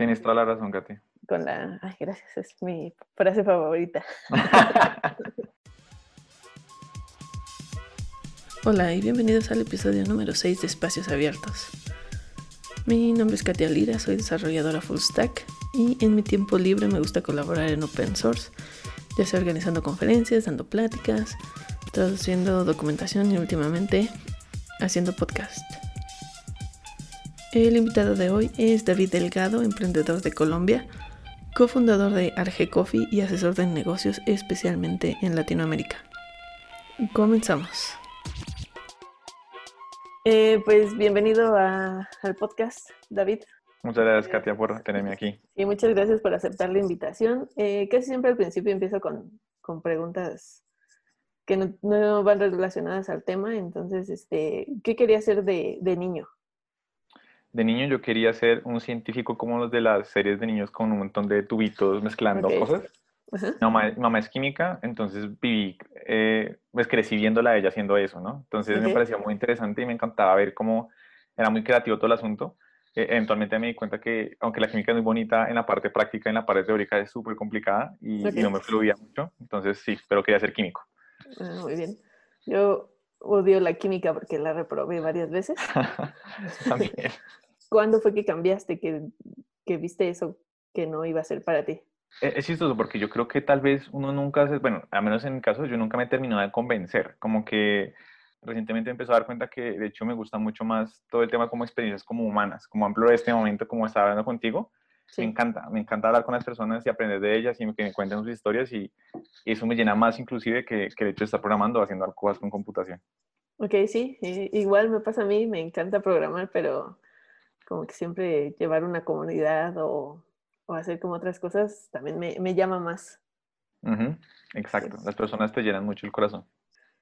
Tienes toda la razón, Katy. Con la... Ay, gracias, es mi frase favorita. Hola y bienvenidos al episodio número 6 de Espacios Abiertos. Mi nombre es Katia Lira, soy desarrolladora full stack y en mi tiempo libre me gusta colaborar en open source, ya sea organizando conferencias, dando pláticas, traduciendo documentación y últimamente haciendo podcast. El invitado de hoy es David Delgado, emprendedor de Colombia, cofundador de Arge Coffee y asesor de negocios especialmente en Latinoamérica. Comenzamos. Eh, pues bienvenido al podcast, David. Muchas gracias, Katia, por tenerme aquí. Y muchas gracias por aceptar la invitación. Eh, casi siempre al principio empiezo con, preguntas que no, van relacionadas al tema. Entonces, este, ¿qué quería hacer de niño? De niño yo quería ser un científico como los de las series de niños con un montón de tubitos mezclando cosas. Mi, mamá, es química, entonces viví, eh, pues crecí viéndola a ella haciendo eso, ¿no? Entonces me parecía muy interesante y me encantaba ver cómo era muy creativo todo el asunto. Eh, eventualmente me di cuenta que, aunque la química es muy bonita, en la parte práctica, en la parte teórica es súper complicada y, no me fluía mucho. Entonces sí, pero quería ser químico. Ah, muy bien. Yo odio la química porque la reprobé varias veces. También. ¿Cuándo fue que cambiaste, que, que, viste eso que no iba a ser para ti? E, es chistoso porque yo creo que tal vez uno nunca, hace, bueno, a menos en mi caso, yo nunca me he terminado de convencer. Como que recientemente empezó a dar cuenta que de hecho me gusta mucho más todo el tema como experiencias como humanas, como amplio este momento, como estaba hablando contigo. Me encanta, me encanta hablar con las personas y aprender de ellas y que me cuenten sus historias y, eso me llena más inclusive que, que el hecho de estar programando o haciendo cosas con computación. Ok, sí, igual me pasa a mí, me encanta programar, pero como que siempre llevar una comunidad o, hacer como otras cosas también me, llama más. Exacto, las personas te llenan mucho el corazón.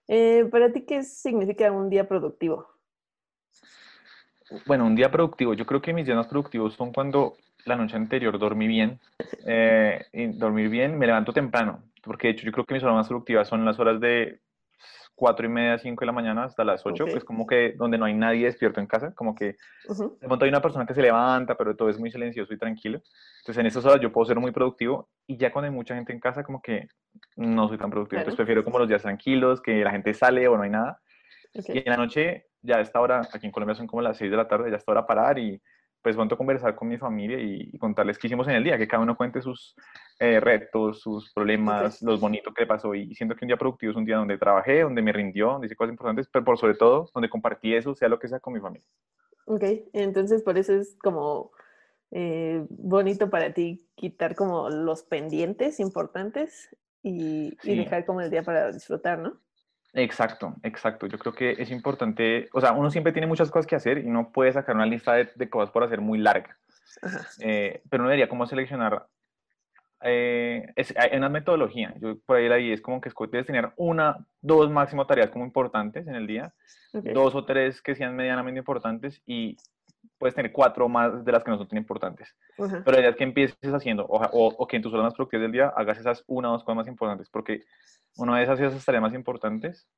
Eh, ¿Para ti qué significa un día productivo? Bueno, un día productivo, yo creo que mis días más productivos son cuando la noche anterior dormí bien, eh, y dormir bien, me levanto temprano, porque de hecho yo creo que mis horas más productivas son las horas de cuatro y media, cinco de la mañana hasta las 8, pues como que donde no hay nadie despierto en casa, como que de pronto hay una persona que se levanta, pero todo es muy silencioso y tranquilo. Entonces en esas horas yo puedo ser muy productivo y ya cuando hay mucha gente en casa como que no soy tan productivo. Entonces prefiero como los días tranquilos, que la gente sale o no hay nada. Y en la noche, ya a esta hora, aquí en Colombia son como las 6 de la tarde, ya está hora parar y pues a conversar con mi familia y, contarles qué hicimos en el día, que cada uno cuente sus eh, retos, sus problemas, los bonitos que le pasó. Y siento que un día productivo es un día donde trabajé, donde me rindió, donde hice cosas importantes, pero por sobre todo donde compartí eso, sea lo que sea, con mi familia. Ok, entonces por eso es como eh, bonito para ti quitar como los pendientes importantes y, y dejar como el día para disfrutar, ¿no? Exacto, exacto. Yo creo que es importante, o sea, uno siempre tiene muchas cosas que hacer y no puede sacar una lista de, cosas por hacer muy larga. Eh, pero uno debería como seleccionar, eh, hay una metodología, yo por ahí la vi, es como que debes tener una, dos máximo tareas como importantes en el día, dos o tres que sean medianamente importantes y puedes tener cuatro más de las que no son tan importantes. Pero la idea es que empieces haciendo, o, o, que en tus horas más productivas del día hagas esas una o dos cosas más importantes, porque una vez haces esas tareas más importantes,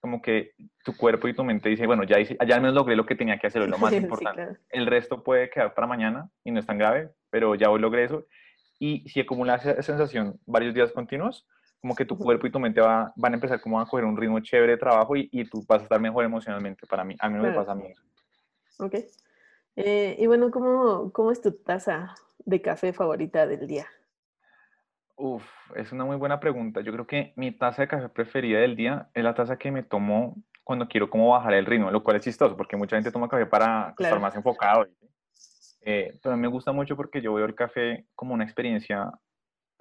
como que tu cuerpo y tu mente dice, bueno, ya, hice, ya me logré lo que tenía que hacer, es lo más importante. El resto puede quedar para mañana y no es tan grave, pero ya hoy logré eso. Y si acumulas esa sensación varios días continuos, como que tu cuerpo y tu mente va, van a empezar como a coger un ritmo chévere de trabajo y, y tú vas a estar mejor emocionalmente. Para mí, a mí no me pasa a mí. Ok. Eh, y bueno, ¿cómo, ¿cómo es tu taza de café favorita del día? Uf, es una muy buena pregunta. Yo creo que mi taza de café preferida del día es la taza que me tomo cuando quiero como bajar el ritmo, lo cual es chistoso porque mucha gente toma café para estar más enfocado. Eh, pero a mí me gusta mucho porque yo veo el café como una experiencia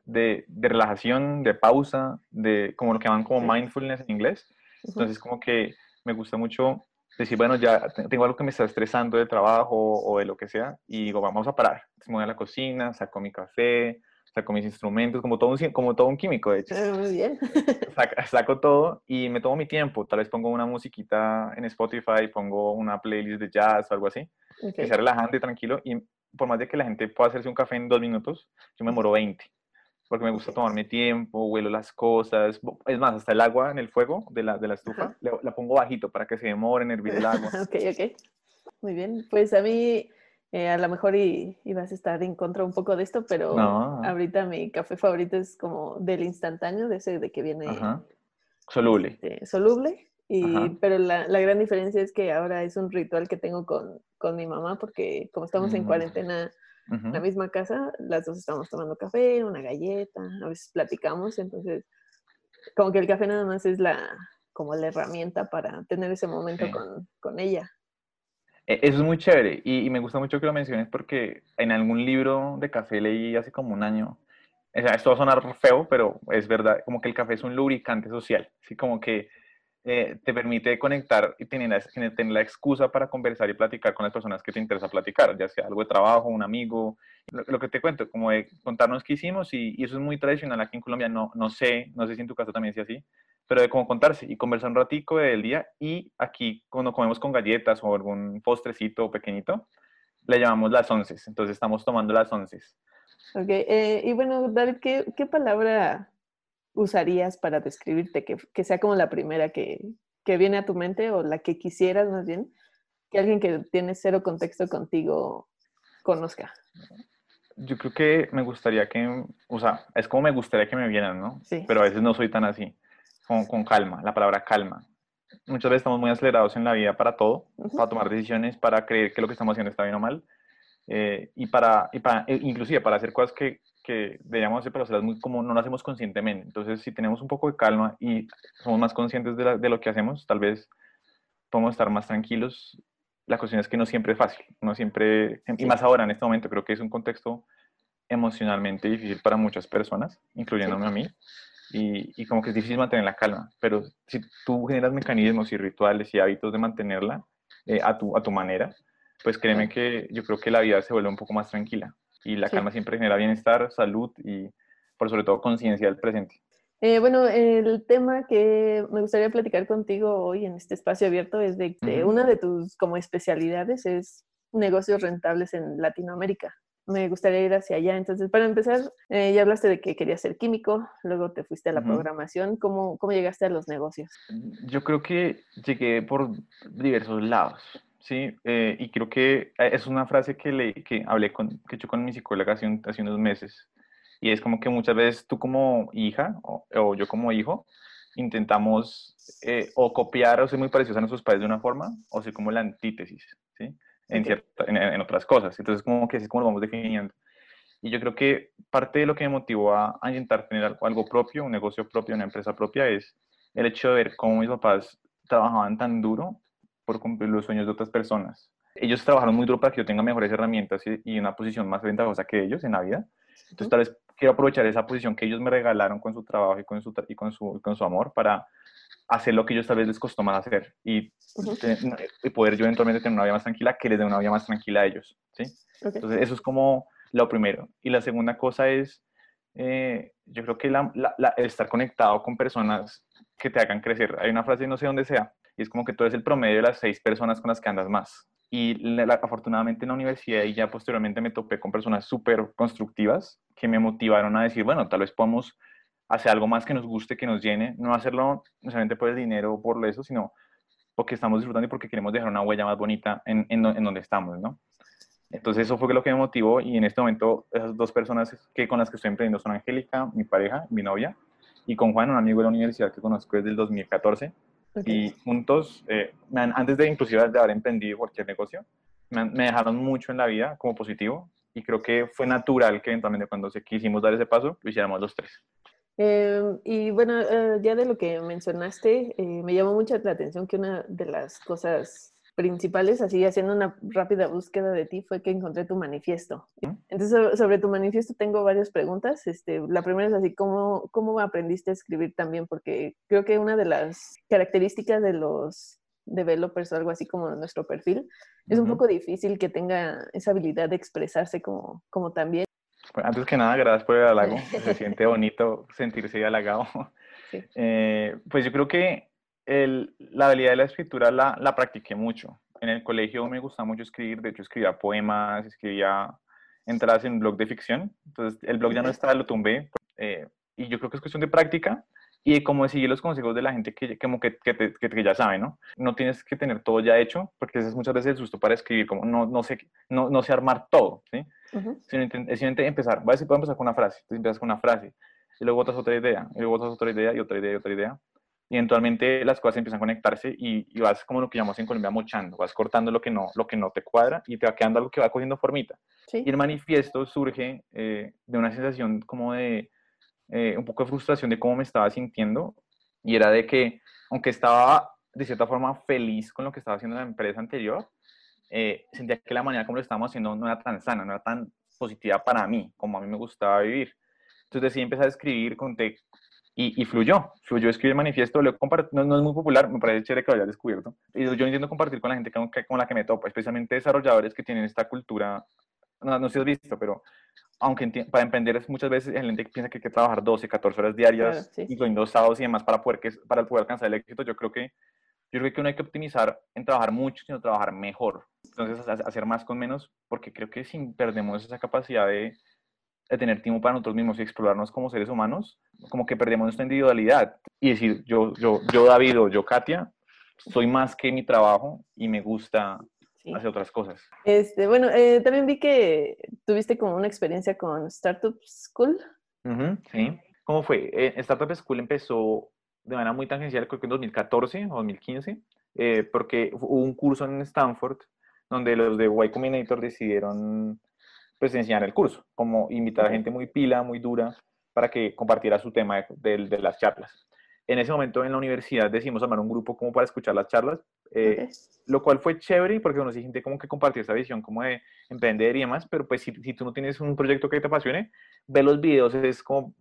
de, de relajación, de pausa, de como lo que llaman como mindfulness en inglés. Entonces como que me gusta mucho decir, bueno, ya tengo algo que me está estresando del trabajo o de lo que sea y digo, vamos a parar. Entonces me voy a la cocina, saco mi café, saco mis instrumentos, como todo un, como todo un químico, de hecho. Ah, muy bien. Saco, todo y me tomo mi tiempo. Tal vez pongo una musiquita en Spotify, pongo una playlist de jazz o algo así, que sea relajante, tranquilo. Y por más de que la gente pueda hacerse un café en dos minutos, yo me demoro 20. Porque me gusta tomarme tiempo, huelo las cosas. Es más, hasta el agua en el fuego de la, de la estufa, la, pongo bajito para que se demore en hervir el agua. ok, ok. Muy bien. Pues a mí Eh, a lo mejor y, vas a estar en contra un poco de esto, pero ahorita mi café favorito es como del instantáneo, de ese de que viene soluble. Este, soluble. Y, pero la, la, gran diferencia es que ahora es un ritual que tengo con, con mi mamá, porque como estamos en en la misma casa, las dos estamos tomando café, una galleta, a veces platicamos, entonces como que el café nada más es la como la herramienta para tener ese momento con, con ella. E, eso es muy chévere y, me gusta mucho que lo menciones porque en algún libro de café leí hace como un año, o sea, esto va a sonar feo, pero es verdad, como que el café es un lubricante social, así como que eh, te permite conectar y tener tener la excusa para conversar y platicar con las personas que te interesa platicar, ya sea algo de trabajo, un amigo, lo, que te cuento, como de contarnos qué hicimos y, y, eso es muy tradicional aquí en Colombia, no, no sé, no sé si en tu caso también sea así, pero de cómo contarse y conversar un ratico del día y aquí cuando comemos con galletas o algún postrecito pequeñito, le llamamos las once, entonces estamos tomando las once. Ok, eh, y bueno, David, ¿qué, ¿qué, palabra usarías para describirte? Que, que sea como la primera que, que, viene a tu mente o la que quisieras más bien, que alguien que tiene cero contexto contigo conozca. Yo creo que me gustaría que, o sea, es como me gustaría que me vieran, ¿no? Sí. Pero a veces no soy tan así con, calma, la palabra calma. Muchas veces estamos muy acelerados en la vida para todo, para tomar decisiones, para creer que lo que estamos haciendo está bien o mal, eh, y, para, y para, e inclusive para hacer cosas que, que deberíamos hacer, pero hacerlas muy como no lo hacemos conscientemente. Entonces, si tenemos un poco de calma y somos más conscientes de, de lo que hacemos, tal vez podemos estar más tranquilos. La cuestión es que no siempre es fácil, no siempre, y más ahora en este momento, creo que es un contexto emocionalmente difícil para muchas personas, incluyéndome a mí y, como que es difícil mantener la calma, pero si tú generas mecanismos y rituales y hábitos de mantenerla eh, a, tu, a tu manera, pues créeme que yo creo que la vida se vuelve un poco más tranquila y la calma siempre genera bienestar, salud y por sobre todo conciencia del presente. Eh, bueno, el tema que me gustaría platicar contigo hoy en este espacio abierto es de que una de tus como especialidades es negocios rentables en Latinoamérica me gustaría ir hacia allá. Entonces, para empezar, eh, ya hablaste de que querías ser químico, luego te fuiste a la programación. ¿Cómo, ¿Cómo llegaste a los negocios? Yo creo que llegué por diversos lados. Sí, eh, y creo que eh, es una frase que, le, que hablé con, que he hecho con mi psicóloga hace, unos meses, y es como que muchas veces tú como hija o, yo como hijo intentamos o copiar o ser muy parecidos a nuestros padres de una forma, o ser como la antítesis, ¿sí? en, en, otras cosas. Entonces, como que así es como lo vamos definiendo. Y yo creo que parte de lo que me motivó a, intentar tener algo, algo, propio, un negocio propio, una empresa propia, es el hecho de ver cómo mis papás trabajaban tan duro por cumplir los sueños de otras personas. Ellos trabajaron muy duro para que yo tenga mejores herramientas y, una posición más ventajosa que ellos en la vida. Entonces, tal vez quiero aprovechar esa posición que ellos me regalaron con su trabajo y con su, y con su, con su amor para hacer lo que ellos tal vez les costó más hacer y, poder yo eventualmente tener una vida más tranquila que les dé una vida más tranquila a ellos, ¿sí? Entonces, eso es como lo primero. Y la segunda cosa es, eh, yo creo que la, estar conectado con personas que te hagan crecer. Hay una frase, no sé dónde sea, y es como que tú eres el promedio de las seis personas con las que andas más. Y afortunadamente en la universidad y ya posteriormente me topé con personas súper constructivas que me motivaron a decir, bueno, tal vez podemos hacer algo más que nos guste, que nos llene, no hacerlo necesariamente por el dinero o por eso, sino porque estamos disfrutando y porque queremos dejar una huella más bonita en, en, donde estamos, ¿no? Entonces eso fue lo que me motivó y en este momento esas dos personas que, con las que estoy emprendiendo son Angélica, mi pareja, mi novia, y con Juan, un amigo de la universidad que conozco desde el 2014. Y juntos, eh, antes de inclusive de haber emprendido cualquier negocio, me, dejaron mucho en la vida como positivo y creo que fue natural que eventualmente cuando se quisimos dar ese paso, lo hiciéramos los tres. Em, y bueno, eh, ya de lo que mencionaste, eh, me llamó mucho la atención que una de las cosas principales, así haciendo una rápida búsqueda de ti, fue que encontré tu manifiesto. Entonces, sobre tu manifiesto tengo varias preguntas. Este, la primera es así, ¿cómo, ¿cómo aprendiste a escribir también? Porque creo que una de las características de los developers o algo así como nuestro perfil, es un poco difícil que tenga esa habilidad de expresarse como, como también. Antes que nada, gracias por el halago. Se siente bonito sentirse halagado. Eh, pues yo creo que el, la habilidad de la escritura la, la, practiqué mucho. En el colegio me gustaba mucho escribir, de hecho escribía poemas, escribía entradas en un blog de ficción. Entonces el blog ya no está, lo tumbé. Eh, y yo creo que es cuestión de práctica y de cómo seguir los consejos de la gente que, como que, que, que, ya sabe, ¿no? No tienes que tener todo ya hecho, porque ese es muchas veces el susto para escribir, como no, no, sé, no, no sé armar todo, ¿sí? Sino simplemente empezar, voy a decir, puedo empezar con una frase, entonces empiezas con una frase, y luego otras otra idea, y luego otras otra idea, y otra idea, y otra idea, y eventualmente las cosas empiezan a conectarse y, y, vas como lo que llamamos en Colombia mochando, vas cortando lo que no, lo que no te cuadra y te va quedando algo que va cogiendo formita. Y el manifiesto surge eh, de una sensación como de eh, un poco de frustración de cómo me estaba sintiendo y era de que aunque estaba de cierta forma feliz con lo que estaba haciendo en la empresa anterior, eh, sentía que la manera como lo estábamos haciendo no era tan sana, no era tan positiva para mí como a mí me gustaba vivir. Entonces decidí empezar a escribir, conté y, fluyó, fluyó escribir el manifiesto, lo no, no, es muy popular, me parece chévere que lo hayas descubierto. Y yo intento compartir con la gente con, con la que me topo, especialmente desarrolladores que tienen esta cultura, no, no sé si has visto, pero aunque para emprender muchas veces el gente piensa que hay que trabajar 12, 14 horas diarias, y sí. dos sábados y demás para poder, que, para poder alcanzar el éxito, yo creo que yo creo que uno hay que optimizar en trabajar mucho, sino trabajar mejor. Entonces, hacer más con menos, porque creo que si perdemos esa capacidad de, de tener tiempo para nosotros mismos y explorarnos como seres humanos, como que perdemos nuestra individualidad y decir, yo, yo, yo David o yo Katia, soy más que mi trabajo y me gusta hacer otras cosas. Este, bueno, eh, también vi que tuviste como una experiencia con Startup School. sí. ¿Cómo fue? Eh, Startup School empezó de manera muy tangencial, creo que en 2014 o 2015, eh, porque hubo un curso en Stanford donde los de Y Combinator decidieron pues enseñar el curso, como invitar a gente muy pila, muy dura, para que compartiera su tema de, de, las charlas. En ese momento en la universidad decidimos armar un grupo como para escuchar las charlas, eh, lo cual fue chévere porque se gente como que compartir esa visión como de emprender y demás, pero pues si, si, tú no tienes un proyecto que te apasione, ver los videos es como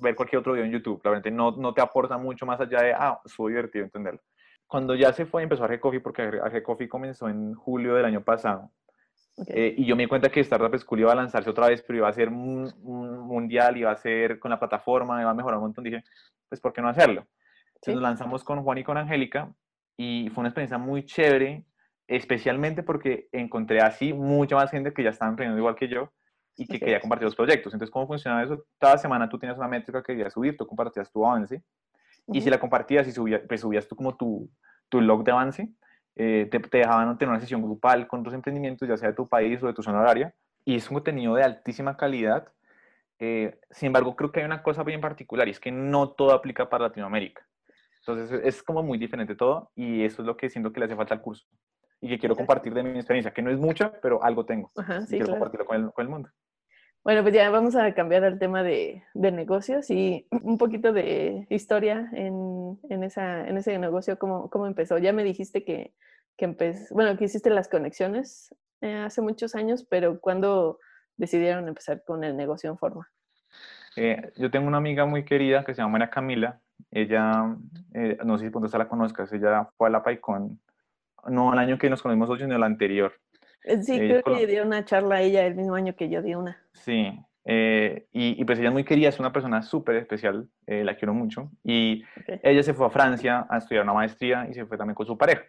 ver cualquier otro video en YouTube, realmente no, no te aporta mucho más allá de, ah, estuvo divertido entenderlo. Cuando ya se fue, empezó a Coffee, porque a Coffee comenzó en julio del año pasado, eh, y yo me di cuenta que Startup School iba a lanzarse otra vez, pero iba a ser un, mundial, iba a ser con la plataforma, iba a mejorar un montón. Dije, pues, ¿por qué no hacerlo? Entonces nos lanzamos con Juan y con Angélica y fue una experiencia muy chévere, especialmente porque encontré así mucha más gente que ya estaba emprendiendo igual que yo y que quería compartir los proyectos. Entonces, ¿cómo funcionaba eso? Cada semana tú tenías una métrica que querías subir, tú compartías tu avance y si la compartías y subías, pues subías tú como tu, tu log de avance, eh, te, dejaban tener una sesión grupal con otros emprendimientos, ya sea de tu país o de tu zona horaria, y es un contenido de altísima calidad. Eh, sin embargo, creo que hay una cosa bien particular y es que no todo aplica para Latinoamérica. Entonces, es como muy diferente todo y eso es lo que siento que le hace falta al curso y que quiero compartir de mi experiencia, que no es mucha, pero algo tengo. y quiero compartirlo con el, con el, mundo. Bueno, pues ya vamos a cambiar al tema de, de negocios y un poquito de historia en, en, esa, en ese negocio, cómo, cómo empezó. Ya me dijiste que, que bueno, que hiciste las conexiones eh, hace muchos años, pero ¿cuándo decidieron empezar con el negocio en forma? Eh, yo tengo una amiga muy querida que se llama María Camila. Ella, eh, no sé si pronto la conozcas, ella fue a la PyCon, no el año que nos conocimos, sino el anterior. Sí, creo que dio una charla a ella el mismo año que yo di una. Sí, y, pues ella es muy querida, es una persona súper especial, la quiero mucho. Y ella se fue a Francia a estudiar una maestría y se fue también con su pareja.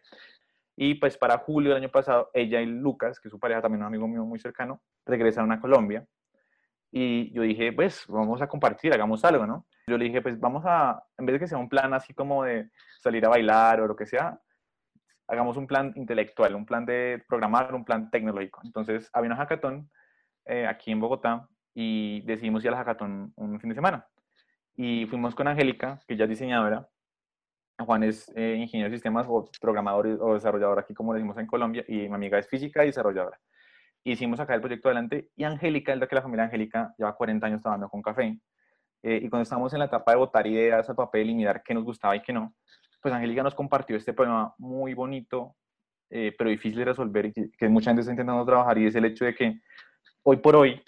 Y pues para julio del año pasado, ella y Lucas, que es su pareja, también un amigo mío muy cercano, regresaron a Colombia. Y yo dije, pues vamos a compartir, hagamos algo, ¿no? Yo le dije, pues vamos a, en vez de que sea un plan así como de salir a bailar o lo que sea, hagamos un plan intelectual, un plan de programar, un plan tecnológico. Entonces, había una hackathon eh, aquí en Bogotá y decidimos ir a la hackathon un fin de semana. Y fuimos con Angélica, que ya es diseñadora, Juan es eh, ingeniero de sistemas o programador o desarrollador aquí, como decimos en Colombia, y mi amiga es física y desarrolladora. Hicimos acá el proyecto adelante y Angélica, es la que la familia Angélica lleva 40 años trabajando con café. Eh, y cuando estábamos en la etapa de botar ideas al papel y mirar qué nos gustaba y qué no, pues Angélica nos compartió este problema muy bonito, eh, pero difícil de resolver y que, que mucha gente está intentando trabajar y es el hecho de que hoy por hoy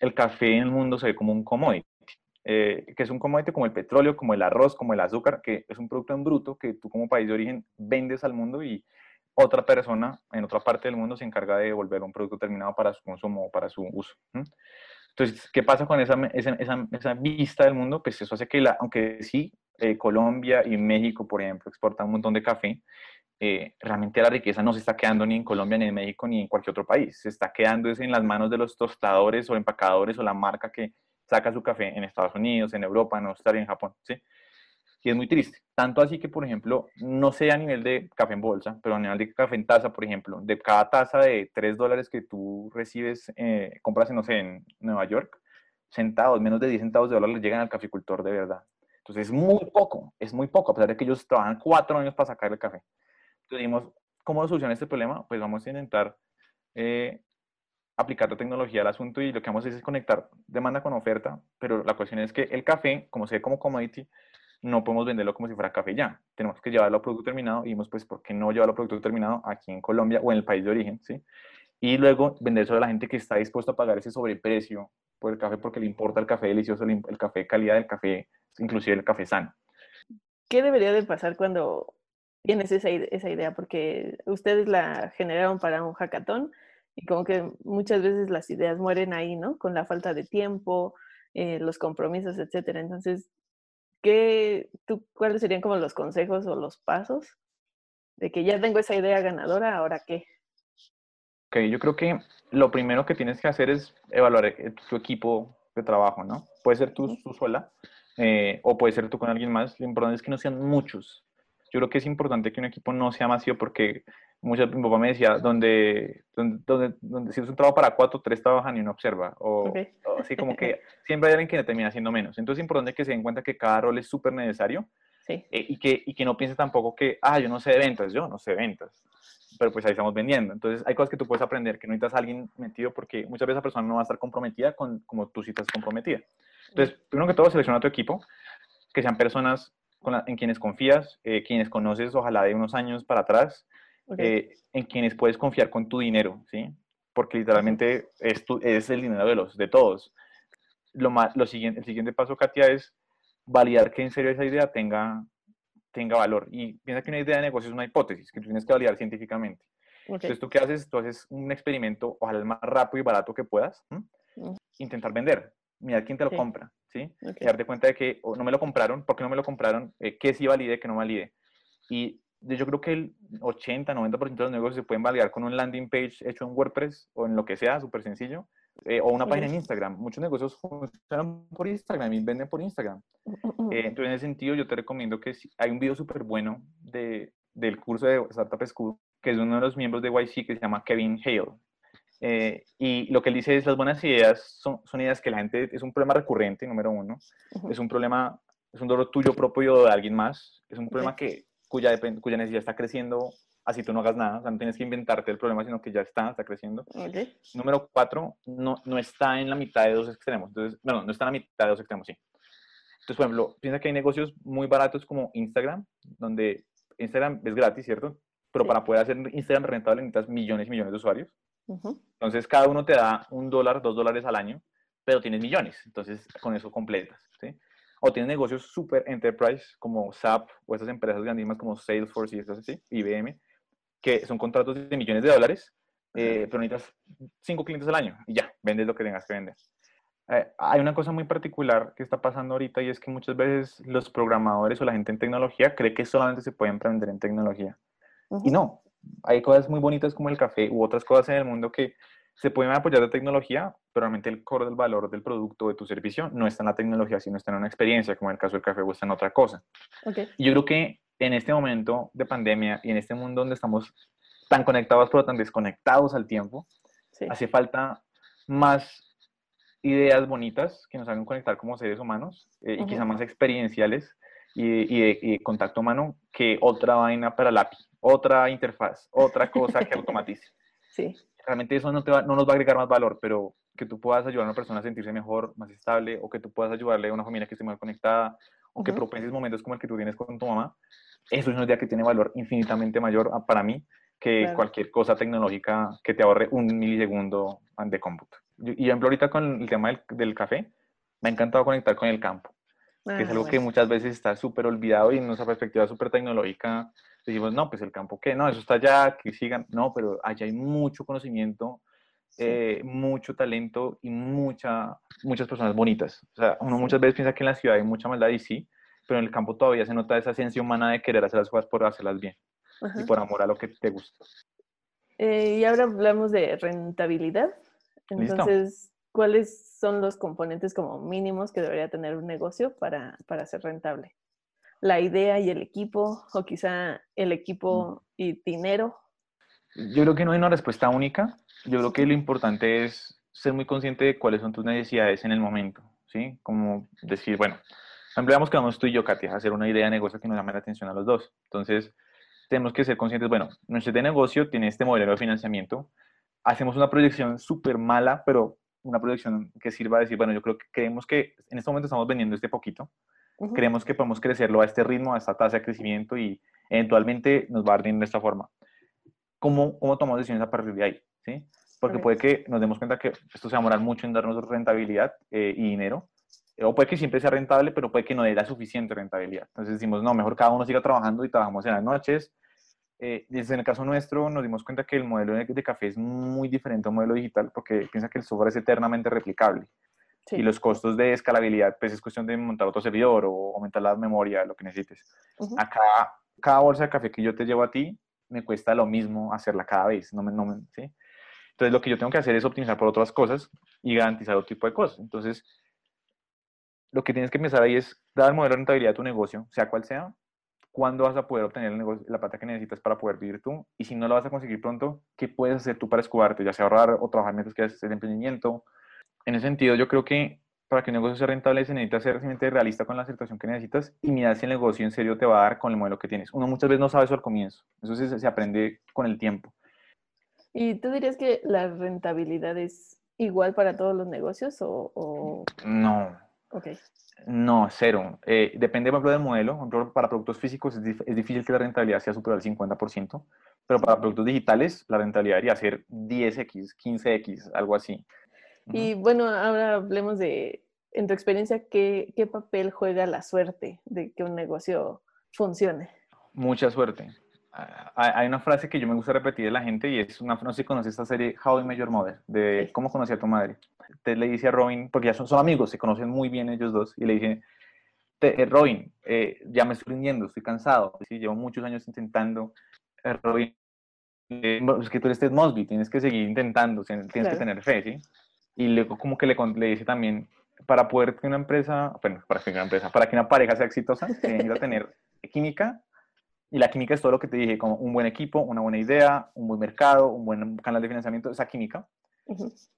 el café en el mundo se ve como un commodity. Eh, que es un commodity como el petróleo, como el arroz, como el azúcar, que es un producto en bruto que tú como país de origen vendes al mundo y otra persona en otra parte del mundo se encarga de devolver un producto terminado para su consumo o para su uso. Entonces, ¿qué pasa con esa, esa, esa, vista del mundo? Pues eso hace que, la, aunque sí, eh, Colombia y México, por ejemplo, exportan un montón de café, eh, realmente la riqueza no se está quedando ni en Colombia, ni en México, ni en cualquier otro país. Se está quedando es en las manos de los tostadores o empacadores o la marca que saca su café en Estados Unidos, en Europa, en Australia, en Japón, ¿sí? Y es muy triste. Tanto así que, por ejemplo, no sé a nivel de café en bolsa, pero a nivel de café en taza, por ejemplo, de cada taza de 3 dólares que tú recibes, eh, compras, no sé, en Nueva York, centavos, menos de 10 centavos de dólar le llegan al caficultor de verdad. Entonces es muy poco, es muy poco, a pesar de que ellos trabajan cuatro años para sacar el café. Entonces dijimos, ¿cómo solucionar este problema? Pues vamos a intentar eh, aplicar la tecnología al asunto y lo que vamos a hacer es conectar demanda con oferta, pero la cuestión es que el café, como se ve como commodity, no podemos venderlo como si fuera café ya. Tenemos que llevarlo a producto terminado y dijimos, pues, ¿por qué no llevarlo a producto terminado aquí en Colombia o en el país de origen? ¿sí? Y luego vender a la gente que está dispuesta a pagar ese sobreprecio por el café porque le importa el café delicioso, el, café calidad, el café, inclusive el café sano. ¿Qué debería de pasar cuando tienes esa, esa idea? Porque ustedes la generaron para un hackathon y como que muchas veces las ideas mueren ahí, ¿no? Con la falta de tiempo, eh, los compromisos, etcétera. Entonces, ¿qué, tú, ¿cuáles serían como los consejos o los pasos de que ya tengo esa idea ganadora, ahora qué? Ok, yo creo que lo primero que tienes que hacer es evaluar eh, tu equipo de trabajo, ¿no? Puede ser tú, sola eh, o puede ser tú con alguien más. Lo importante es que no sean muchos. Yo creo que es importante que un equipo no sea masivo porque muchas, mi papá me decía, donde, donde, donde, si es un trabajo para cuatro, tres trabajan y uno observa. O, así como que siempre hay alguien que termina haciendo menos. Entonces es importante que se den cuenta que cada rol es súper necesario sí. Eh, y, que, y que no piense tampoco que, ah, yo no sé de ventas, yo no sé de ventas. Pero pues ahí estamos vendiendo. Entonces hay cosas que tú puedes aprender que no necesitas a alguien metido porque muchas veces esa persona no va a estar comprometida con como tú sí estás comprometida. Entonces, primero que todo, selecciona a tu equipo, que sean personas en quienes confías, eh, quienes conoces ojalá de unos años para atrás, eh, en quienes puedes confiar con tu dinero, ¿sí? Porque literalmente es, es el dinero de, los, de todos. Lo, más, lo siguiente, el siguiente paso, Katia, es validar que en serio esa idea tenga, tenga valor. Y piensa que una idea de negocio es una hipótesis que tú tienes que validar científicamente. Entonces, ¿tú qué haces? Tú haces un experimento, ojalá el más rápido y barato que puedas, intentar vender. Mira quién te lo compra, ¿sí? Y darte cuenta de que no me lo compraron, ¿por qué no me lo compraron? Eh, ¿Qué sí valide, qué no valide? Y yo creo que el 80, 90% de los negocios se pueden validar con un landing page hecho en WordPress o en lo que sea, súper sencillo, eh, o una página en Instagram. Muchos negocios funcionan por Instagram y venden por Instagram. Mm, mm, mm. Eh, entonces, en ese sentido, yo te recomiendo que hay un video súper bueno de, del curso de Startup School, que es uno de los miembros de YC que se llama Kevin Hale. Eh, y lo que él dice es las buenas ideas son, son, ideas que la gente, es un problema recurrente, número uno, es un problema, es un dolor tuyo propio de alguien más, es un problema que, cuya, cuya necesidad está creciendo así tú no hagas nada, o sea, no tienes que inventarte el problema, sino que ya está, está creciendo. Número cuatro, no, no está en la mitad de dos extremos. Entonces, no, no está en la mitad de dos extremos, sí. Entonces, por ejemplo, piensa que hay negocios muy baratos como Instagram, donde Instagram es gratis, ¿cierto? Pero para poder hacer Instagram rentable necesitas millones y millones de usuarios. Entonces, cada uno te da un dólar, dos dólares al año, pero tienes millones. Entonces, con eso completas, ¿sí? O tienes negocios super enterprise como SAP o esas empresas grandísimas como Salesforce y esas así, IBM, que son contratos de millones de dólares, eh, pero necesitas cinco clientes al año y ya, vendes lo que tengas que vender. Eh, hay una cosa muy particular que está pasando ahorita y es que muchas veces los programadores o la gente en tecnología cree que solamente se puede emprender en tecnología. Y no, hay cosas muy bonitas como el café u otras cosas en el mundo que se pueden apoyar de tecnología, pero realmente el core del valor del producto o de tu servicio no está en la tecnología, sino está en una experiencia, como en el caso del café o está en otra cosa. Okay. Y yo creo que en este momento de pandemia y en este mundo donde estamos tan conectados pero tan desconectados al tiempo, hace falta más ideas bonitas que nos hagan conectar como seres humanos eh, y quizá más experienciales y, de, contacto humano que otra vaina para lápiz, otra interfaz, otra cosa que automatice. Sí. Realmente eso no, te no nos va a agregar más valor, pero que tú puedas ayudar a una persona a sentirse mejor, más estable, o que tú puedas ayudarle a una familia que esté más conectada, o que propenses momentos como el que tú tienes con tu mamá, eso es una idea que tiene valor infinitamente mayor para mí que cualquier cosa tecnológica que te ahorre un milisegundo de cómputo. Y ejemplo, ahorita con el tema del, café, me ha encantado conectar con el campo, que es ah, algo que muchas veces está súper olvidado y en nuestra perspectiva súper tecnológica decimos, no, pues el campo, ¿qué? No, eso está allá, que sigan. No, pero allá hay mucho conocimiento, eh, mucho talento y mucha, muchas personas bonitas. O sea, uno muchas veces piensa que en la ciudad hay mucha maldad y sí, pero en el campo todavía se nota esa ciencia humana de querer hacer las cosas por hacerlas bien y por amor a lo que te gusta. Eh, y ahora hablamos de rentabilidad. Entonces, ¿cuáles son los componentes como mínimos que debería tener un negocio para, para ser rentable? la idea y el equipo, o quizá el equipo y dinero? Yo creo que no hay una respuesta única. Yo creo que lo importante es ser muy consciente de cuáles son tus necesidades en el momento, ¿sí? Como decir, bueno, empleamos que vamos tú y yo, Katia, a hacer una idea de negocio que nos llame la atención a los dos. Entonces, tenemos que ser conscientes, bueno, nuestro de negocio tiene este modelo de financiamiento, hacemos una proyección súper mala, pero una proyección que sirva a decir, bueno, yo creo que creemos que en este momento estamos vendiendo este poquito, creemos que podemos crecerlo a este ritmo, a esta tasa de crecimiento y eventualmente nos va a dar de esta forma. ¿Cómo, cómo tomamos decisiones a partir de ahí? ¿sí? Porque puede que nos demos cuenta que esto se va a demorar mucho en darnos rentabilidad eh, y dinero, o puede que siempre sea rentable, pero puede que no dé la suficiente rentabilidad. Entonces decimos, no, mejor cada uno siga trabajando y trabajamos en las noches. Eh, desde el caso nuestro nos dimos cuenta que el modelo de, café es muy diferente al modelo digital porque piensa que el software es eternamente replicable. Y los costos de escalabilidad, pues es cuestión de montar otro servidor o aumentar la memoria, lo que necesites. Acá, cada bolsa de café que yo te llevo a ti, me cuesta lo mismo hacerla cada vez. No me, no ¿sí? Entonces, lo que yo tengo que hacer es optimizar por otras cosas y garantizar otro tipo de cosas. Entonces, lo que tienes que pensar ahí es dar el modelo de rentabilidad a tu negocio, sea cual sea, cuándo vas a poder obtener el negocio, la plata que necesitas para poder vivir tú, y si no lo vas a conseguir pronto, ¿qué puedes hacer tú para escudarte? Ya sea ahorrar o trabajar mientras que haces el emprendimiento. En ese sentido, yo creo que para que un negocio sea rentable se necesita ser realmente realista con la situación que necesitas y mirar si el negocio en serio te va a dar con el modelo que tienes. Uno muchas veces no sabe eso al comienzo, eso se, se aprende con el tiempo. ¿Y tú dirías que la rentabilidad es igual para todos los negocios o...? No. No, cero. Eh, depende, por ejemplo, del modelo. para productos físicos es, es, difícil que la rentabilidad sea superior al 50%, pero para productos digitales la rentabilidad debería ser 10x, 15x, algo así. Y bueno, ahora hablemos de, en tu experiencia, ¿qué, ¿qué papel juega la suerte de que un negocio funcione? Mucha suerte. Hay una frase que yo me gusta repetir de la gente y es una, no sé si conoces esta serie How I Met Your Mother, de cómo conocí a tu madre. Te le dice a Robin, porque ya son, son amigos, se conocen muy bien ellos dos, y le dice, eh, Robin, eh, ya me estoy rindiendo, estoy cansado, ¿sí? llevo muchos años intentando. Eh, Robin, es que tú eres Ted Mosby, tienes que seguir intentando, tienes que tener fe, ¿sí? Y luego como que le, le dice también, para poder que una empresa, bueno, para que una empresa, para que una pareja sea exitosa, tiene que tener química y la química es todo lo que te dije, como un buen equipo, una buena idea, un buen mercado, un buen canal de financiamiento, esa química.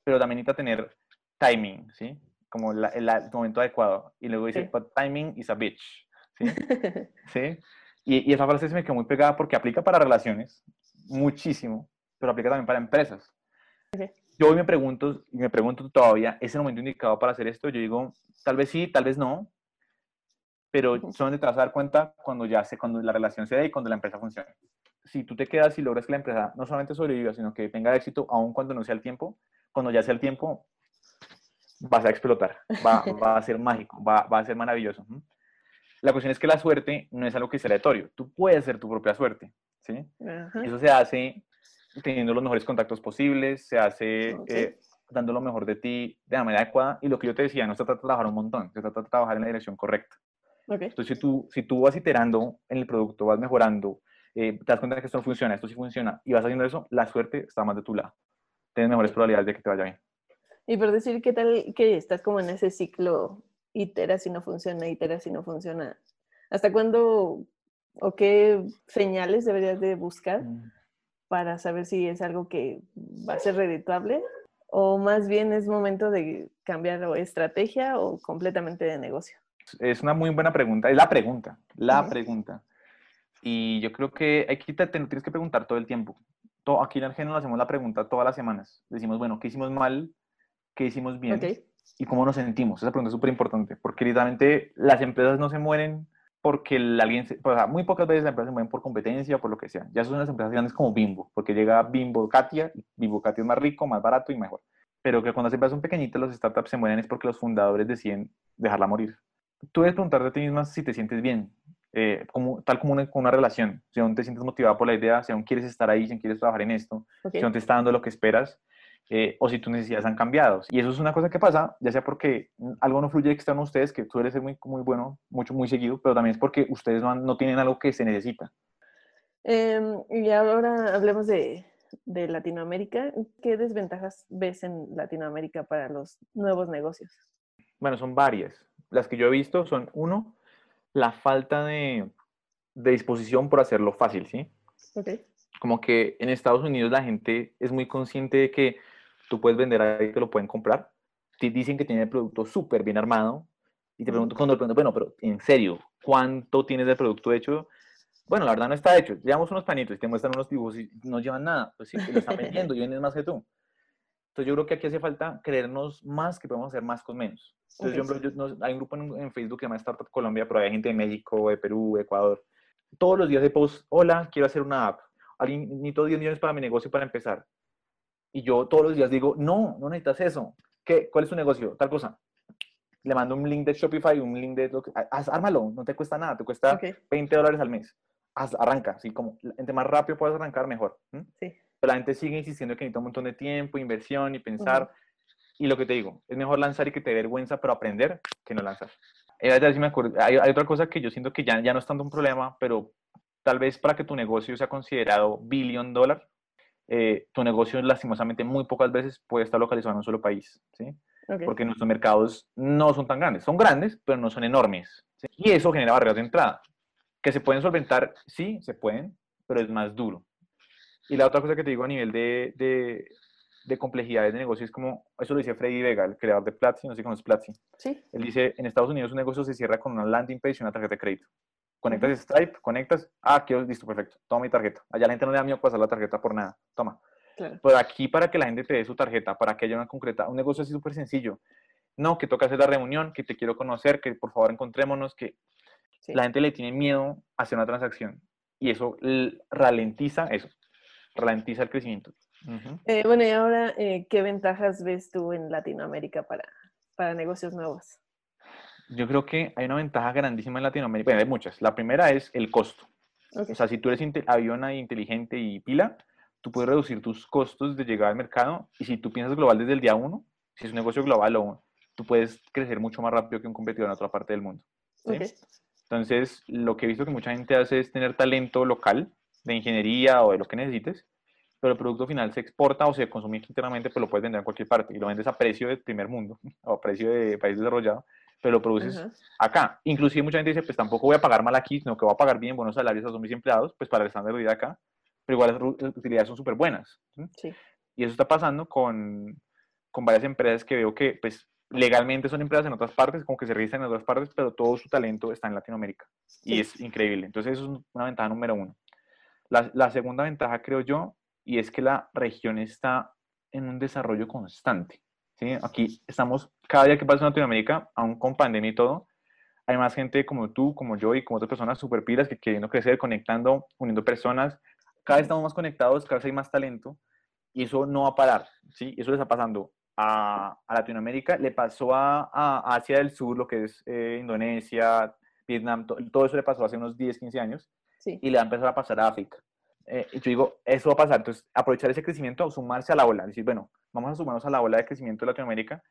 Pero también necesita tener timing, ¿sí? Como el, momento adecuado. Y luego dice, but timing is a bitch, ¿sí? ¿Sí? Y, esa frase se me quedó muy pegada porque aplica para relaciones, muchísimo, pero aplica también para empresas. Yo hoy me pregunto, y me pregunto todavía, ¿es el momento indicado para hacer esto? Yo digo, tal vez sí, tal vez no, pero solamente te vas a dar cuenta cuando ya se, cuando la relación se dé y cuando la empresa funcione. Si tú te quedas y logras que la empresa no solamente sobreviva, sino que tenga éxito, aun cuando no sea el tiempo, cuando ya sea el tiempo, vas a explotar, va, va a ser mágico, va, va, a ser maravilloso. La cuestión es que la suerte no es algo que sea aleatorio, tú puedes ser tu propia suerte, ¿sí? Eso se hace teniendo los mejores contactos posibles, se hace eh, dando lo mejor de ti de la manera adecuada y lo que yo te decía, no se trata de trabajar un montón, se trata de trabajar en la dirección correcta. Entonces, si tú, si tú vas iterando en el producto, vas mejorando, eh, te das cuenta de que esto no funciona, esto sí funciona, y vas haciendo eso, la suerte está más de tu lado. Tienes mejores probabilidades de que te vaya bien. Y por decir, ¿qué tal que estás como en ese ciclo, itera si no funciona, itera si no funciona? ¿Hasta cuándo o qué señales deberías de buscar mm. para saber si es algo que va a ser redituable? ¿O más bien es momento de cambiar o estrategia o completamente de negocio? Es una muy buena pregunta, es la pregunta, la pregunta. Y yo creo que hay que te, tienes que preguntar todo el tiempo. Todo, aquí en Argentina hacemos la pregunta todas las semanas. Decimos, bueno, ¿qué hicimos mal? ¿Qué hicimos bien? ¿Y cómo nos sentimos? Esa pregunta es súper importante, porque literalmente las empresas no se mueren porque alguien, se, o sea, muy pocas veces las empresas se mueren por competencia o por lo que sea. Ya son las empresas grandes como Bimbo, porque llega Bimbo Katia, y Bimbo Katia es más rico, más barato y mejor. Pero que cuando las empresas son pequeñitas, los startups se mueren es porque los fundadores deciden dejarla morir tú debes preguntarte a ti misma si te sientes bien, eh, como, tal como una, una, relación, si aún te sientes motivada por la idea, si aún quieres estar ahí, si aún quieres trabajar en esto, si aún te está dando lo que esperas, eh, o si tus necesidades han cambiado. Y eso es una cosa que pasa, ya sea porque algo no fluye externo a ustedes, que suele ser muy, muy bueno, mucho, muy seguido, pero también es porque ustedes no, no tienen algo que se necesita. Em, y ahora hablemos de, de Latinoamérica. ¿Qué desventajas ves en Latinoamérica para los nuevos negocios? Bueno, son varias. Las que yo he visto son, uno, la falta de, de disposición por hacerlo fácil, ¿sí? Okay. Como que en Estados Unidos la gente es muy consciente de que tú puedes vender ahí que lo pueden comprar. Te dicen que tiene el producto súper bien armado. Y te pregunto, cuando pregunto, bueno, pero en serio, ¿cuánto tienes de producto hecho? Bueno, la verdad no está hecho. Llevamos unos panitos y te muestran unos dibujos y no llevan nada. Pues sí, lo están vendiendo y vendes más que tú. Entonces yo creo que aquí hace falta creernos más que podemos hacer más con menos. Entonces yo, no, hay un grupo en, en, Facebook que se llama Startup Colombia, pero hay gente de México, de Perú, Ecuador. Todos los días de post, hola, quiero hacer una app. Alguien, necesito 10 millones para mi negocio para empezar. Y yo todos los días digo, no, no necesitas eso. ¿Qué? ¿Cuál es tu negocio? Tal cosa. Le mando un link de Shopify, un link de... Haz, ármalo, no te cuesta nada, te cuesta 20 dólares al mes. Haz, arranca, así como, entre más rápido puedas arrancar, mejor. Sí. Pero la gente sigue insistiendo que necesita un montón de tiempo, inversión y pensar. Y lo que te digo, es mejor lanzar y que te dé vergüenza, pero aprender que no lanzar. Eh, hay, hay, otra cosa que yo siento que ya, ya no es tanto un problema, pero tal vez para que tu negocio sea considerado billion dólar, eh, tu negocio lastimosamente muy pocas veces puede estar localizado en un solo país, ¿sí? Porque nuestros mercados no son tan grandes. Son grandes, pero no son enormes. Y eso genera barreras de entrada. Que se pueden solventar, sí, se pueden, pero es más duro. Y la otra cosa que te digo a nivel de, de, de complejidades de negocio es como, eso lo dice Freddy Vega, el creador de Platzi, no sé cómo es Platzi. Sí. Él dice, en Estados Unidos un negocio se cierra con una landing page y una tarjeta de crédito. Conectas Stripe, conectas, ah, quiero, listo, perfecto, toma mi tarjeta. Allá la gente no le da miedo pasar la tarjeta por nada, toma. Claro. Pero aquí para que la gente te dé su tarjeta, para que haya una concreta, un negocio así súper sencillo. No, que toca hacer la reunión, que te quiero conocer, que por favor encontrémonos, que la gente le tiene miedo a hacer una transacción. Y eso ralentiza eso, ralentiza el crecimiento. Eh, bueno, y ahora, eh, ¿qué ventajas ves tú en Latinoamérica para, para negocios nuevos? Yo creo que hay una ventaja grandísima en Latinoamérica. Bueno, hay muchas. La primera es el costo. O sea, si tú eres aviona inteligente y pila, tú puedes reducir tus costos de llegar al mercado. Y si tú piensas global desde el día uno, si es un negocio global, tú puedes crecer mucho más rápido que un competidor en otra parte del mundo. Entonces, lo que he visto que mucha gente hace es tener talento local de ingeniería o de lo que necesites, pero el producto final se exporta o se consume internamente, pues lo puedes vender en cualquier parte y lo vendes a precio del primer mundo o a precio de país desarrollado pero lo produces acá. Inclusive mucha gente dice, pues tampoco voy a pagar mal aquí, sino que voy a pagar bien buenos salarios a mis empleados, pues para el estándar de vida acá, pero igual las utilidades son súper buenas. Sí. Y eso está pasando con, con, varias empresas que veo que pues legalmente son empresas en otras partes, como que se registran en otras partes, pero todo su talento está en Latinoamérica. Y es increíble. Entonces eso es una ventaja número uno. La, la segunda ventaja, creo yo, y es que la región está en un desarrollo constante. ¿sí? Aquí estamos, cada día que pasa en Latinoamérica, aún con pandemia y todo, hay más gente como tú, como yo y como otras personas super pilas que queriendo crecer, conectando, uniendo personas. Cada vez estamos más conectados, cada vez hay más talento y eso no va a parar, ¿sí? Eso le está pasando a, a Latinoamérica, le pasó a, a, Asia del Sur, lo que es eh, Indonesia, Vietnam, todo eso le pasó hace unos 10, 15 años sí. y le va a empezar a pasar a África. Eh, yo digo, eso va a pasar, entonces aprovechar ese crecimiento, sumarse a la ola, decir, bueno, vamos a sumarnos a la ola de crecimiento de Latinoamérica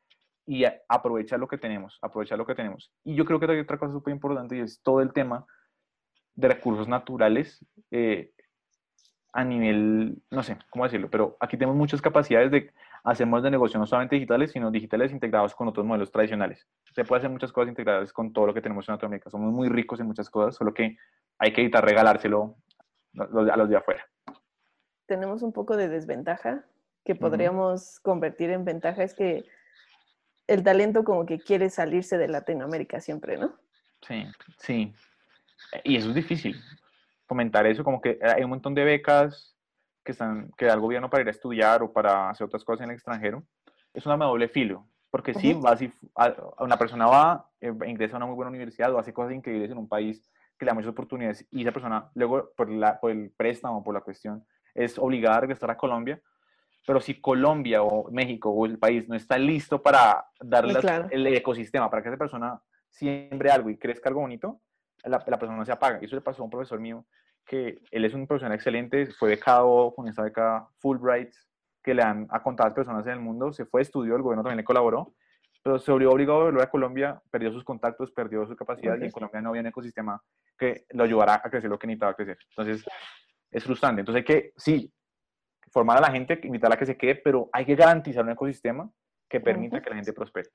y aprovechar lo que tenemos, aprovechar lo que tenemos. Y yo creo que hay otra cosa súper importante y es todo el tema de recursos naturales eh, a nivel, no sé cómo decirlo, pero aquí tenemos muchas capacidades de hacer de negocio no solamente digitales, sino digitales integrados con otros modelos tradicionales. Se puede hacer muchas cosas integradas con todo lo que tenemos en Latinoamérica. Somos muy ricos en muchas cosas, solo que hay que evitar regalárselo a los de afuera. Tenemos un poco de desventaja que podríamos convertir en ventaja es que el talento como que quiere salirse de Latinoamérica siempre, ¿no? Sí, sí. Y eso es difícil, comentar eso, como que hay un montón de becas que, están, que da el gobierno para ir a estudiar o para hacer otras cosas en el extranjero. Es una doble filo, porque sí, una persona va, eh, ingresa a una muy buena universidad o hace cosas increíbles en un país que le da muchas oportunidades y esa persona luego por, la, por el préstamo, por la cuestión, es obligada a regresar a Colombia pero si Colombia o México o el país no está listo para darle el ecosistema, para que esa persona siembre algo y crezca algo bonito, la, la, persona se apaga. Y eso le pasó a un profesor mío, que él es un profesional excelente, fue becado con esta beca Fulbright, que le han a contadas personas en el mundo, se fue, estudió, el gobierno también le colaboró, pero se obligó, obligado a volver a Colombia, perdió sus contactos, perdió su capacidad y en Colombia no había un ecosistema que lo ayudara a crecer lo que necesitaba crecer. Entonces, es frustrante. Entonces hay que, sí, formar a la gente, invitarla a que se quede, pero hay que garantizar un ecosistema que permita que la gente prospere.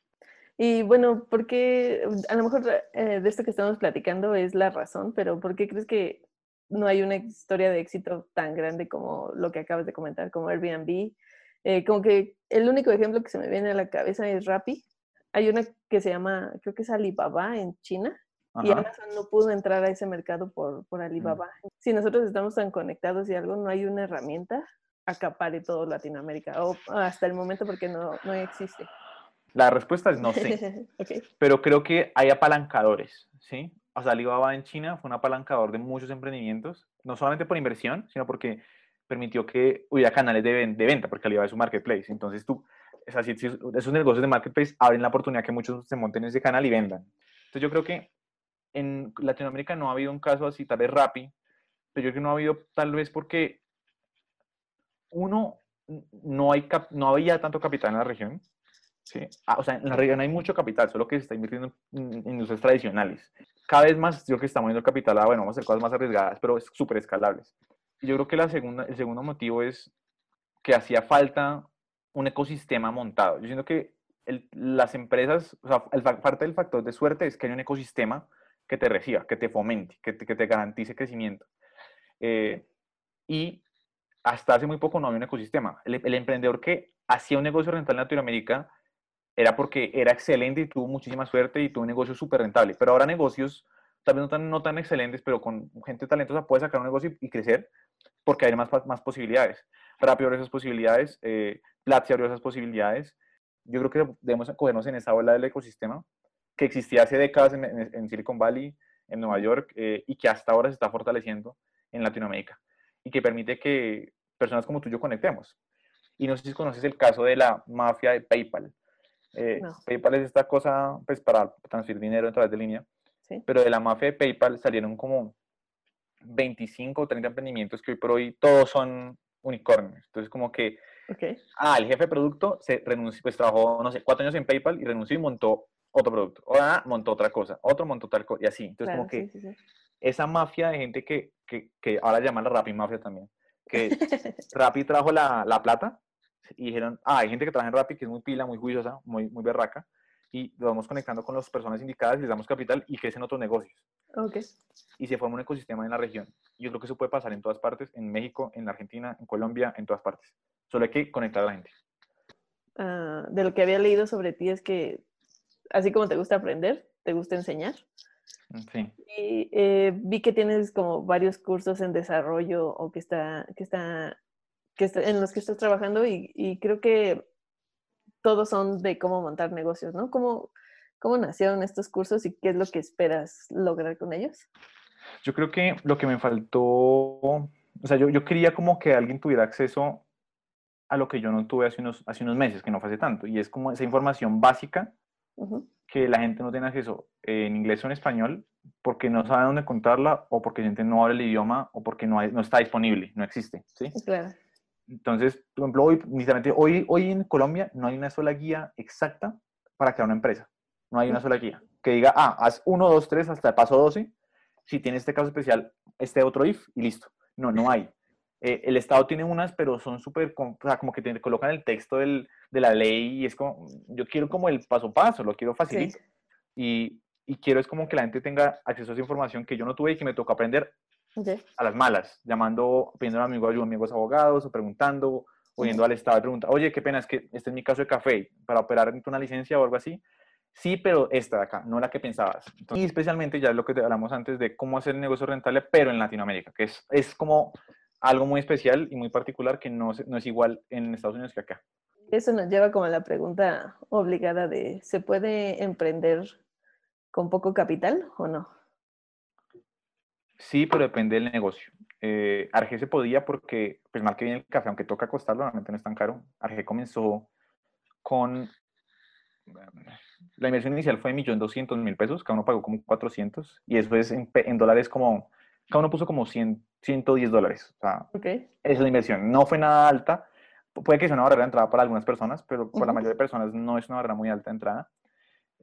Y bueno, ¿por qué, a lo mejor eh, de esto que estamos platicando es la razón, pero ¿por qué crees que no hay una historia de éxito tan grande como lo que acabas de comentar, como Airbnb? Eh, como que el único ejemplo que se me viene a la cabeza es Rappi. Hay una que se llama, creo que es Alibaba en China, y Amazon no pudo entrar a ese mercado por, por mm. Alibaba. Si nosotros estamos tan conectados y algo, no hay una herramienta acapare todo Latinoamérica, o hasta el momento porque no, no existe. La respuesta es no sé. Pero creo que hay apalancadores, ¿sí? O sea, Alibaba en China fue un apalancador de muchos emprendimientos, no solamente por inversión, sino porque permitió que hubiera canales de, de venta, porque Alibaba es un marketplace. Entonces tú, es así, esos negocios de marketplace abren la oportunidad que muchos se monten en ese canal y vendan. Entonces yo creo que en Latinoamérica no ha habido un caso así, tal vez Rappi, pero yo creo que no ha habido tal vez porque uno, no, hay no había tanto capital en la región. ¿sí? Ah, o sea, en la región hay mucho capital, solo que se está invirtiendo en, industrias tradicionales. Cada vez más yo que estamos viendo el capital a, bueno, vamos a hacer cosas más arriesgadas, pero súper escalables. Y yo creo que la segunda, el segundo motivo es que hacía falta un ecosistema montado. Yo siento que las empresas, o sea, parte del factor de suerte es que hay un ecosistema que te reciba, que te fomente, que te, que te garantice crecimiento. Eh, y hasta hace muy poco no había un ecosistema. El, emprendedor que hacía un negocio rentable en Latinoamérica era porque era excelente y tuvo muchísima suerte y tuvo un negocio súper rentable. Pero ahora negocios, tal vez no tan, no tan excelentes, pero con gente talentosa puede sacar un negocio y, crecer porque hay más, más posibilidades. Rápido esas posibilidades, eh, Platzi abrió esas posibilidades. Yo creo que debemos cogernos en esa ola del ecosistema que existía hace décadas en, Silicon Valley, en Nueva York, eh, y que hasta ahora se está fortaleciendo en Latinoamérica y que permite que personas como tú y yo conectemos. Y no sé si conoces el caso de la mafia de PayPal. Eh, PayPal es esta cosa pues, para transferir dinero a través de línea, pero de la mafia de PayPal salieron como 25 o 30 emprendimientos que hoy por hoy todos son unicornios. Entonces, como que, ah, el jefe de producto se renunció, pues trabajó, no sé, cuatro años en PayPal y renunció y montó otro producto. Ahora montó otra cosa, otro montó tal cosa, y así. Entonces, como que esa mafia de gente que, que, que ahora llaman la Rappi Mafia también, que Rappi trajo la, la, plata y dijeron, ah, hay gente que trabaja en Rappi que es muy pila, muy juiciosa, muy, muy berraca, y lo vamos conectando con las personas indicadas, les damos capital y crecen otros negocios. Okay. Y se forma un ecosistema en la región. Yo creo que eso puede pasar en todas partes, en México, en Argentina, en Colombia, en todas partes. Solo hay que conectar a la gente. Ah, de lo que había leído sobre ti es que así como te gusta aprender, te gusta enseñar. Mm, sí. Y eh, vi que tienes como varios cursos en desarrollo o que está, que está, que está en los que estás trabajando y, creo que todos son de cómo montar negocios, ¿no? ¿Cómo, ¿Cómo nacieron estos cursos y qué es lo que esperas lograr con ellos? Yo creo que lo que me faltó, o sea, yo, yo quería como que alguien tuviera acceso a lo que yo no tuve hace unos, hace unos meses, que no fue hace tanto, y es como esa información básica que la gente no tiene acceso en inglés o en español porque no sabe dónde contarla o porque la gente no habla el idioma o porque no, hay, no está disponible, no existe. ¿sí? Claro. Entonces, por ejemplo, hoy, hoy, hoy en Colombia no hay una sola guía exacta para crear una empresa. No hay una sola guía que diga, ah, haz 1, 2, 3 hasta el paso 12. Si tiene este caso especial, este otro if y listo. No, no hay. Eh, el Estado tiene unas, pero son súper, o sea, como que te colocan el texto del, de la ley y es como, yo quiero como el paso a paso, lo quiero facilitar. Y, y, quiero es como que la gente tenga acceso a esa información que yo no tuve y que me toca aprender a las malas, llamando, pidiendo a amigos ayuda, amigos abogados o preguntando, o yendo al Estado y pregunta, oye, qué pena, es que este es mi caso de café, para operar una licencia o algo así. Sí, pero esta de acá, no la que pensabas. y especialmente ya es lo que hablamos antes de cómo hacer el negocio rentable, pero en Latinoamérica, que es, es como algo muy especial y muy particular que no, no es igual en Estados Unidos que acá. Eso nos lleva como a la pregunta obligada de, ¿se puede emprender con poco capital o no? Sí, pero depende del negocio. Eh, Arge se podía porque, pues mal que viene el café, aunque toca costarlo, realmente no es tan caro. Arge comenzó con, la inversión inicial fue de 1.200.000 pesos, cada uno pagó como 400 y eso es en, en dólares como cada uno puso como 100, 110 dólares. O sea, esa es la inversión. No fue nada alta. Puede que sea una barrera de entrada para algunas personas, pero para la mayoría de personas no es una barrera muy alta de entrada.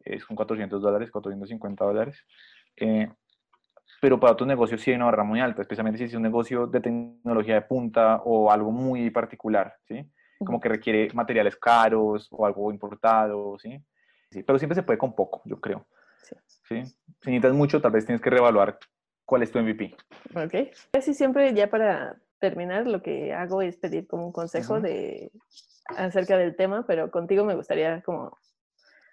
Es con 400 dólares, 450 dólares. Eh, pero para otros negocios sí hay una barrera muy alta, especialmente si es un negocio de tecnología de punta o algo muy particular, ¿sí? Como que requiere materiales caros o algo importado, ¿sí? sí, pero siempre se puede con poco, yo creo. Sí. Si necesitas mucho, tal vez tienes que reevaluar cuál es tu MVP. Ok. Casi siempre ya para terminar lo que hago es pedir como un consejo de acerca del tema, pero contigo me gustaría como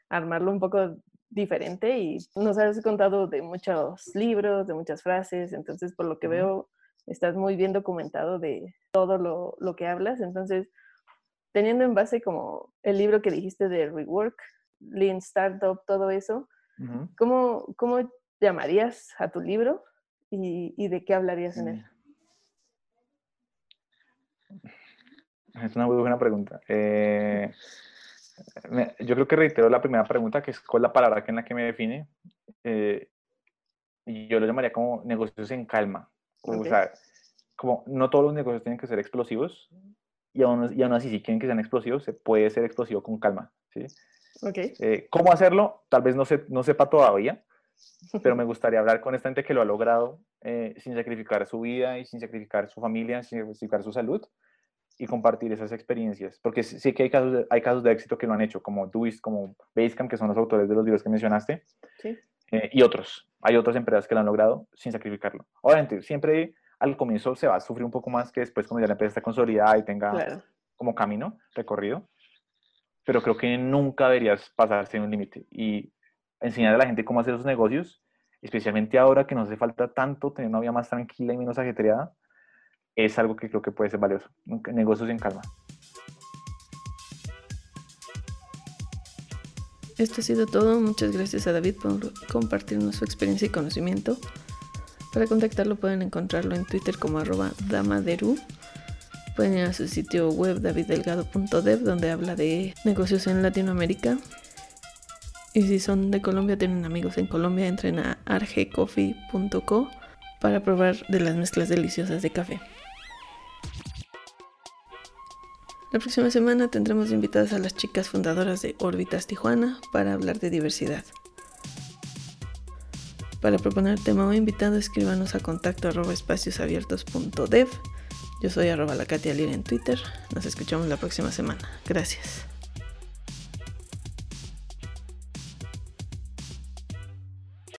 armarlo un poco diferente y nos has contado de muchos libros, de muchas frases, entonces por lo que veo estás muy bien documentado de todo lo, lo, que hablas, entonces teniendo en base como el libro que dijiste de Rework, Lean Startup, todo eso, ¿cómo, ¿cómo, llamarías a tu libro y, y de qué hablarías en él? Es una muy buena pregunta. Eh, yo creo que reitero la primera pregunta, que es cuál es la palabra que en la que me define. Eh, y yo lo llamaría como negocios en calma. O sea, como no todos los negocios tienen que ser explosivos y aún, y aún así si quieren que sean explosivos, se puede ser explosivo con calma. ¿sí? Okay. Eh, ¿Cómo hacerlo? Tal vez no, se, no sepa todavía, pero me gustaría hablar con esta gente que lo ha logrado eh, sin sacrificar su vida y sin sacrificar su familia, sin sacrificar su salud y compartir esas experiencias, porque sí que hay casos de, hay casos de éxito que lo han hecho, como Duist, como Basecamp, que son los autores de los libros que mencionaste, sí. eh, y otros. Hay otras empresas que lo han logrado sin sacrificarlo. Obviamente, siempre al comienzo se va a sufrir un poco más que después cuando ya la empresa está consolidada y tenga como camino recorrido, pero creo que nunca deberías pasarse un límite y enseñar a la gente cómo hacer esos negocios, especialmente ahora que nos hace falta tanto tener una vida más tranquila y menos ajetreada, es algo que creo que puede ser valioso. Negocios en calma. Esto ha sido todo. Muchas gracias a David por compartirnos su experiencia y conocimiento. Para contactarlo pueden encontrarlo en Twitter como arroba damaderu. Pueden ir a su sitio web daviddelgado.dev donde habla de negocios en Latinoamérica. Y si son de Colombia, tienen amigos en Colombia, entren a argecoffee.co para probar de las mezclas deliciosas de café. La próxima semana tendremos invitadas a las chicas fundadoras de Órbitas Tijuana para hablar de diversidad. Para proponer tema o invitado, escríbanos a contacto espaciosabiertos.dev. Yo soy arroba la Katia en Twitter. Nos escuchamos la próxima semana. Gracias.